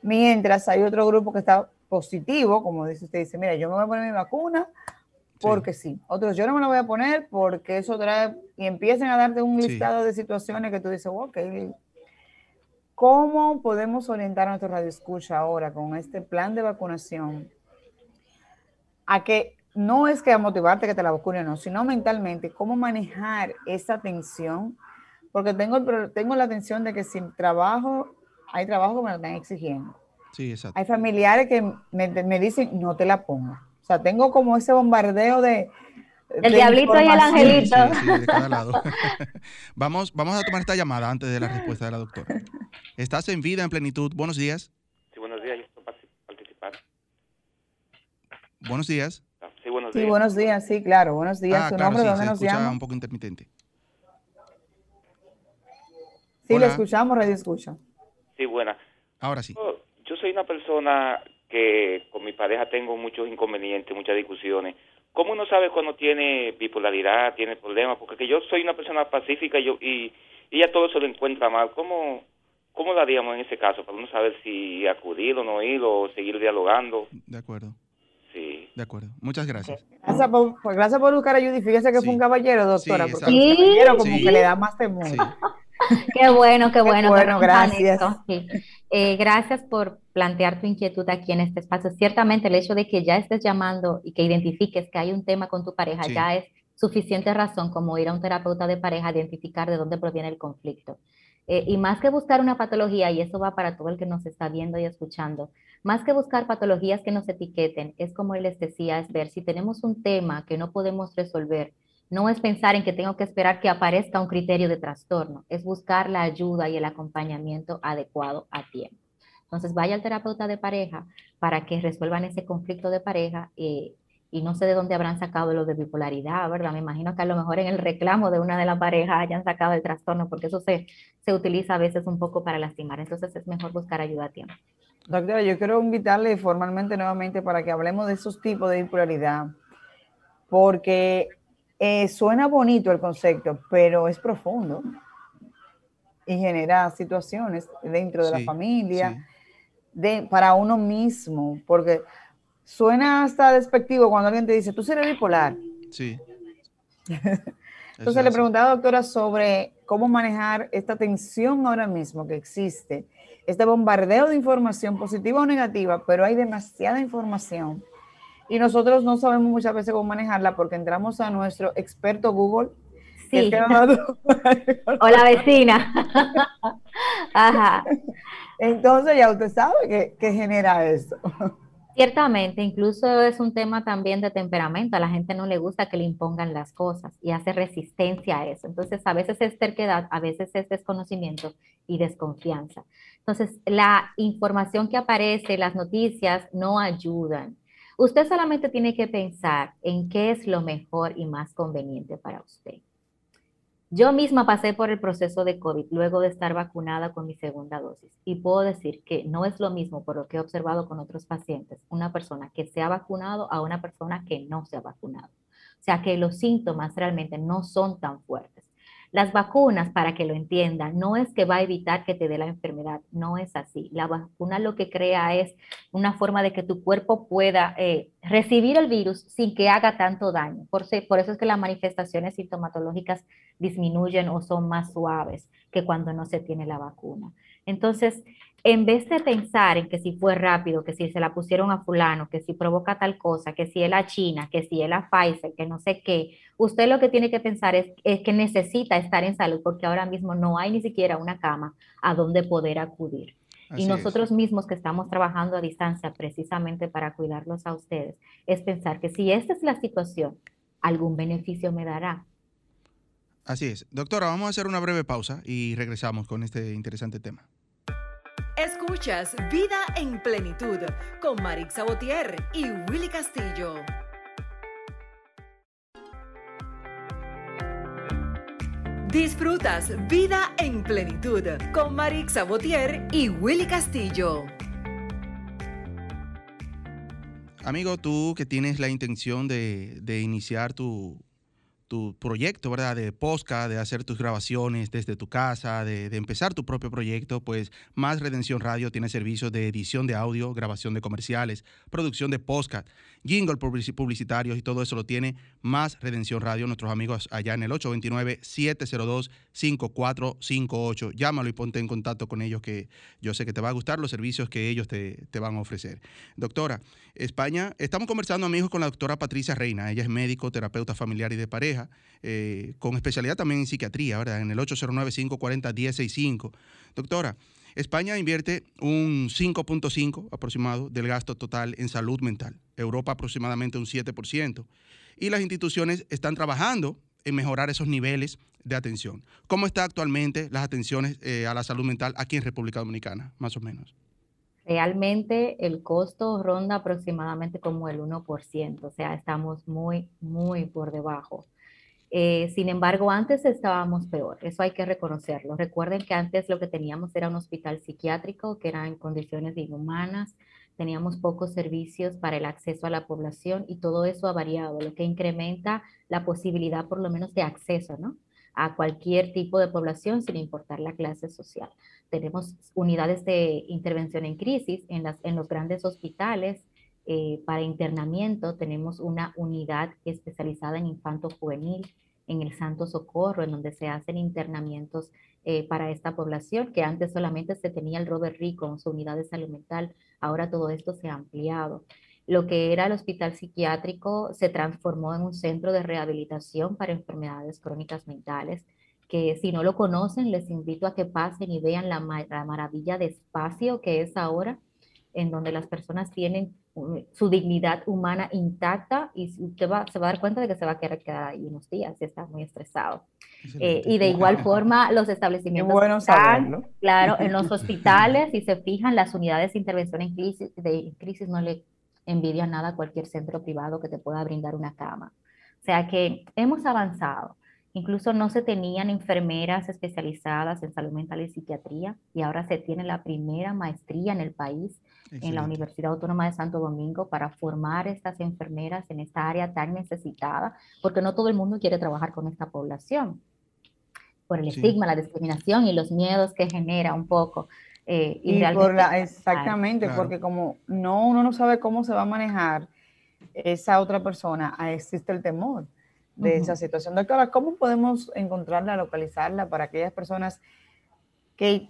mientras hay otro grupo que está positivo, como dice usted, dice, mira, yo me voy a poner mi vacuna porque sí. Otros, yo no me la voy a poner porque eso trae, y empiecen a darte un listado de situaciones que tú dices, ok, ¿cómo podemos orientar a nuestro radio escucha ahora con este plan de vacunación a que no es que a motivarte que te la vacune no, sino mentalmente, cómo manejar esa tensión, porque tengo, tengo la tensión de que sin trabajo, hay trabajo que me lo están exigiendo. Sí, exacto. Hay familiares que me, me dicen, no te la pongas o sea, tengo como ese bombardeo de... El diablito y el angelito. Sí, de cada lado. vamos, vamos a tomar esta llamada antes de la respuesta de la doctora. Estás en vida, en plenitud. Buenos días. Sí, buenos días. Yo puedo participar. Buenos días. Sí, buenos días. Sí, buenos días. Sí, claro. Buenos días. Ah, ¿Su claro, nombre? sí, ¿Dónde se nos escucha llama? un poco intermitente. Sí, Hola. le escuchamos, radio escucha. Sí, buena. Ahora sí. Yo, yo soy una persona que con mi pareja tengo muchos inconvenientes, muchas discusiones. ¿Cómo uno sabe cuando tiene bipolaridad, tiene problemas? Porque que yo soy una persona pacífica y, yo, y, y ella todo se lo encuentra mal. ¿Cómo, ¿Cómo lo haríamos en ese caso? Para uno saber si acudir o no ir o seguir dialogando. De acuerdo, Sí. de acuerdo. Muchas gracias. Gracias por, pues, gracias por buscar a Judy. Fíjese que Sí. fue un caballero, doctora. Sí, porque el caballero como Sí. que le da más temor. Qué bueno, qué Qué bueno. que bueno, gracias. sí. Eh, gracias por plantear tu inquietud aquí en este espacio. Ciertamente el hecho de que ya estés llamando y que identifiques que hay un tema con tu pareja Sí. ya es suficiente razón como ir a un terapeuta de pareja a identificar de dónde proviene el conflicto. Eh, y más que buscar una patología, y eso va para todo el que nos está viendo y escuchando, más que buscar patologías que nos etiqueten, es como él les decía, es ver si tenemos un tema que no podemos resolver, no es pensar en que tengo que esperar que aparezca un criterio de trastorno, es buscar la ayuda y el acompañamiento adecuado a tiempo. Entonces vaya al terapeuta de pareja para que resuelvan ese conflicto de pareja eh, y no sé de dónde habrán sacado lo de bipolaridad, ¿verdad? Me imagino que a lo mejor en el reclamo de una de las parejas hayan sacado el trastorno porque eso se, se utiliza a veces un poco para lastimar, entonces es mejor buscar ayuda a tiempo. Doctora, yo quiero invitarle formalmente nuevamente para que hablemos de esos tipos de bipolaridad, porque eh, suena bonito el concepto, pero es profundo y genera situaciones dentro de la Sí, familia, sí. de, para uno mismo, porque suena hasta despectivo cuando alguien te dice, tú serás bipolar. Sí. Entonces le preguntaba, doctora, sobre cómo manejar esta tensión ahora mismo que existe, este bombardeo de información positiva o negativa, pero hay demasiada información y nosotros no sabemos muchas veces cómo manejarla porque entramos a nuestro experto Google. Sí, que o la vecina. Ajá. Entonces ya usted sabe que, que genera eso. Ciertamente, incluso es un tema también de temperamento. A la gente no le gusta que le impongan las cosas y hace resistencia a eso. Entonces, a veces es terquedad, a veces es desconocimiento y desconfianza. Entonces, la información que aparece, las noticias no ayudan. Usted solamente tiene que pensar en qué es lo mejor y más conveniente para usted. Yo misma pasé por el proceso de COVID luego de estar vacunada con mi segunda dosis y puedo decir que no es lo mismo por lo que he observado con otros pacientes, una persona que se ha vacunado a una persona que no se ha vacunado. O sea que los síntomas realmente no son tan fuertes. Las vacunas, para que lo entiendan, no es que va a evitar que te dé la enfermedad, no es así. La vacuna lo que crea es una forma de que tu cuerpo pueda eh, recibir el virus sin que haga tanto daño. Por, por eso es que las manifestaciones sintomatológicas disminuyen o son más suaves que cuando no se tiene la vacuna. Entonces, en vez de pensar en que si fue rápido, que si se la pusieron a fulano, que si provoca tal cosa, que si es la China, que si es la Pfizer, que no sé qué, usted lo que tiene que pensar es, que necesita estar en salud porque ahora mismo no hay ni siquiera una cama a donde poder acudir. y nosotros mismos que estamos trabajando a distancia precisamente para cuidarlos a ustedes, es pensar que si esta es la situación, algún beneficio me dará. Así es. Doctora, vamos a hacer una breve pausa y regresamos con este interesante tema. Escuchas Vida en Plenitud con Marix Sabotier y Willy Castillo. Disfrutas Vida en Plenitud con Marix Sabotier y Willy Castillo. Amigo, tú que tienes la intención de, de iniciar tu, tu proyecto, ¿verdad? De podcast, de hacer tus grabaciones desde tu casa, de, empezar tu propio proyecto, pues Más Redención Radio tiene servicios de edición de audio, grabación de comerciales, producción de podcast, jingle publicitarios y todo eso lo tiene Más Redención Radio, nuestros amigos allá en el 829-702-5458. Llámalo y ponte en contacto con ellos que yo sé que te va a gustar los servicios que ellos te, te van a ofrecer. Doctora, España, estamos conversando amigos con la doctora Patricia Reina, ella es médico, terapeuta familiar y de pareja eh, con especialidad también en psiquiatría, ¿verdad? En el 809-540-1065. Doctora, España invierte un 5.5 aproximado del gasto total en salud mental, Europa aproximadamente un 7%, y las instituciones están trabajando en mejorar esos niveles de atención. ¿Cómo está actualmente las atenciones eh, a la salud mental aquí en República Dominicana, más o menos? Realmente el costo ronda aproximadamente como el 1%, o sea, estamos muy, muy por debajo. Eh, sin embargo, antes estábamos peor, eso hay que reconocerlo. Recuerden que antes lo que teníamos era un hospital psiquiátrico que era en condiciones inhumanas, teníamos pocos servicios para el acceso a la población y todo eso ha variado, lo que incrementa la posibilidad por lo menos de acceso ¿no? a cualquier tipo de población sin importar la clase social. Tenemos unidades de intervención en crisis en, las, en los grandes hospitales, eh, para internamiento tenemos una unidad especializada en infanto juvenil en el Santo Socorro, en donde se hacen internamientos eh, para esta población, que antes solamente se tenía el Robert Rico con su unidad de salud mental, ahora todo esto se ha ampliado. Lo que era el hospital psiquiátrico se transformó en un centro de rehabilitación para enfermedades crónicas mentales, que si no lo conocen, les invito a que pasen y vean la maravilla de espacio que es ahora, en donde las personas tienen su dignidad humana intacta y usted va, se va a dar cuenta de que se va a querer quedar ahí unos días si está muy estresado. Eh, y de igual forma, los establecimientos bueno están, claro, en los hospitales, si se fijan, las unidades de intervención en crisis, de crisis no le envidia nada a cualquier centro privado que te pueda brindar una cama. O sea que hemos avanzado. Incluso no se tenían enfermeras especializadas en salud mental y psiquiatría y ahora se tiene la primera maestría en el país en la Universidad Autónoma de Santo Domingo para formar estas enfermeras en esta área tan necesitada, porque no todo el mundo quiere trabajar con esta población por el estigma, la discriminación y los miedos que genera un poco. Eh, y, exactamente, porque como no uno no sabe cómo se va a manejar esa otra persona, existe el temor de esa situación. Doctora, ¿cómo podemos encontrarla, localizarla para aquellas personas que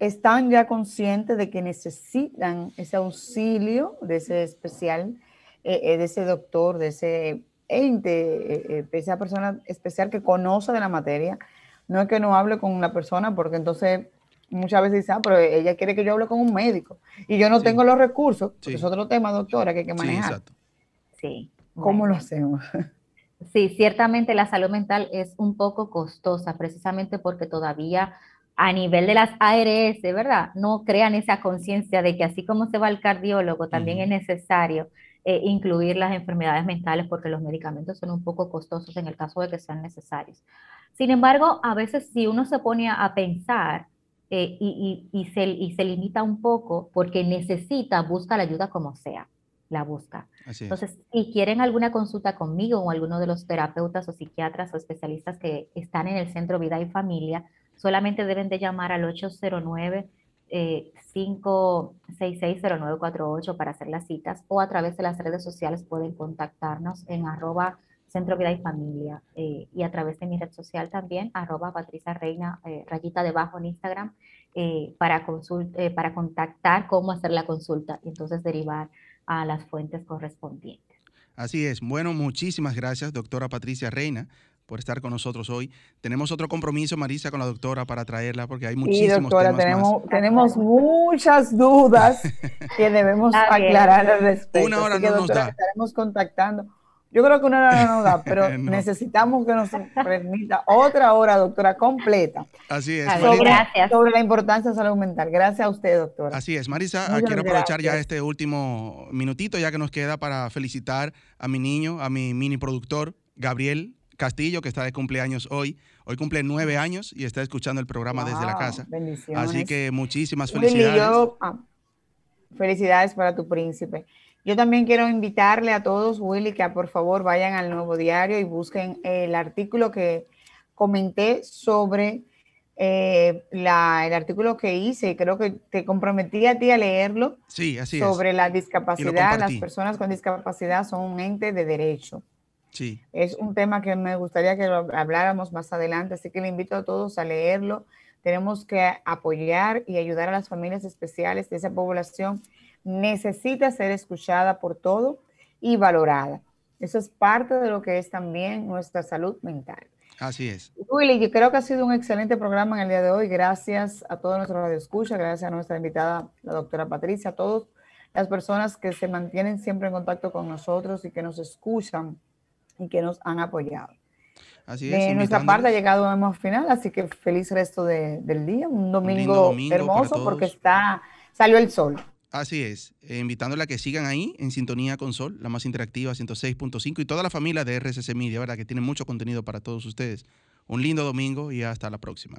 están ya conscientes de que necesitan ese auxilio de ese especial, eh, eh, de ese doctor, de ese ente, eh, de esa persona especial que conoce de la materia? No es que no hable con una persona, porque entonces muchas veces dice, ah, pero ella quiere que yo hable con un médico y yo no tengo los recursos, es otro tema, doctora, que hay que manejar. Sí. ¿Cómo lo hacemos? Sí, ciertamente la salud mental es un poco costosa, precisamente porque todavía a nivel de las ARS, ¿verdad? No crean esa conciencia de que así como se va al cardiólogo, también es necesario eh, incluir las enfermedades mentales porque los medicamentos son un poco costosos en el caso de que sean necesarios. Sin embargo, a veces si uno se pone a pensar eh, y, se, y se limita un poco porque necesita, busca la ayuda como sea la busca. Entonces, si quieren alguna consulta conmigo o alguno de los terapeutas o psiquiatras o especialistas que están en el Centro Vida y Familia, solamente deben de llamar al 809 5660948 para hacer las citas o a través de las redes sociales pueden contactarnos en arroba Centro Vida y Familia eh, y a través de mi red social también, arroba Patricia Reina, eh, rayita debajo en Instagram eh, para, eh, para contactar cómo hacer la consulta y entonces derivar a las fuentes correspondientes. Así es. Bueno, muchísimas gracias, doctora Patricia Reina, por estar con nosotros hoy. Tenemos otro compromiso, Marisa, con la doctora para traerla, porque hay muchísimos sí, doctora, tenemos, tenemos muchas dudas que debemos aclarar al respecto. Una hora no nos da. Estaremos contactando yo creo que una hora no da, pero necesitamos que nos permita otra hora, doctora, completa. Así es. Sobre, sobre la importancia de salud mental. Gracias a usted, doctora. Así es. Marisa, quiero aprovechar ya este último minutito, ya que nos queda para felicitar a mi niño, a mi mini productor, Gabriel Castillo, que está de cumpleaños hoy. Hoy cumple nueve años y está escuchando el programa desde la casa. Así que muchísimas felicidades. Ah, felicidades para tu príncipe. Yo también quiero invitarle a todos, Willy, que por favor vayan al nuevo diario y busquen el artículo que comenté sobre eh, la, el artículo que hice. Creo que te comprometí a ti a leerlo. Sí, así sobre la discapacidad. Las personas con discapacidad son un ente de derecho. Sí. Es un tema que me gustaría que lo habláramos más adelante, así que le invito a todos a leerlo. Tenemos que apoyar y ayudar a las familias especiales de esa población necesita ser escuchada por todo y valorada. Eso es parte de lo que es también nuestra salud mental. Así es. Willy, yo creo que ha sido un excelente programa en el día de hoy. Gracias a todos nuestros radioescuchas, gracias a nuestra invitada, la doctora Patricia, a todas las personas que se mantienen siempre en contacto con nosotros y que nos escuchan y que nos han apoyado. Así es. De nuestra parte ha llegado a final, así que feliz resto del día, un domingo, hermoso porque está salió el sol. Así es, eh, invitándola a que sigan ahí en sintonía con Sol, la más interactiva 106.5 y toda la familia de RSC Media, ¿verdad? Que tiene mucho contenido para todos ustedes. Un lindo domingo y hasta la próxima.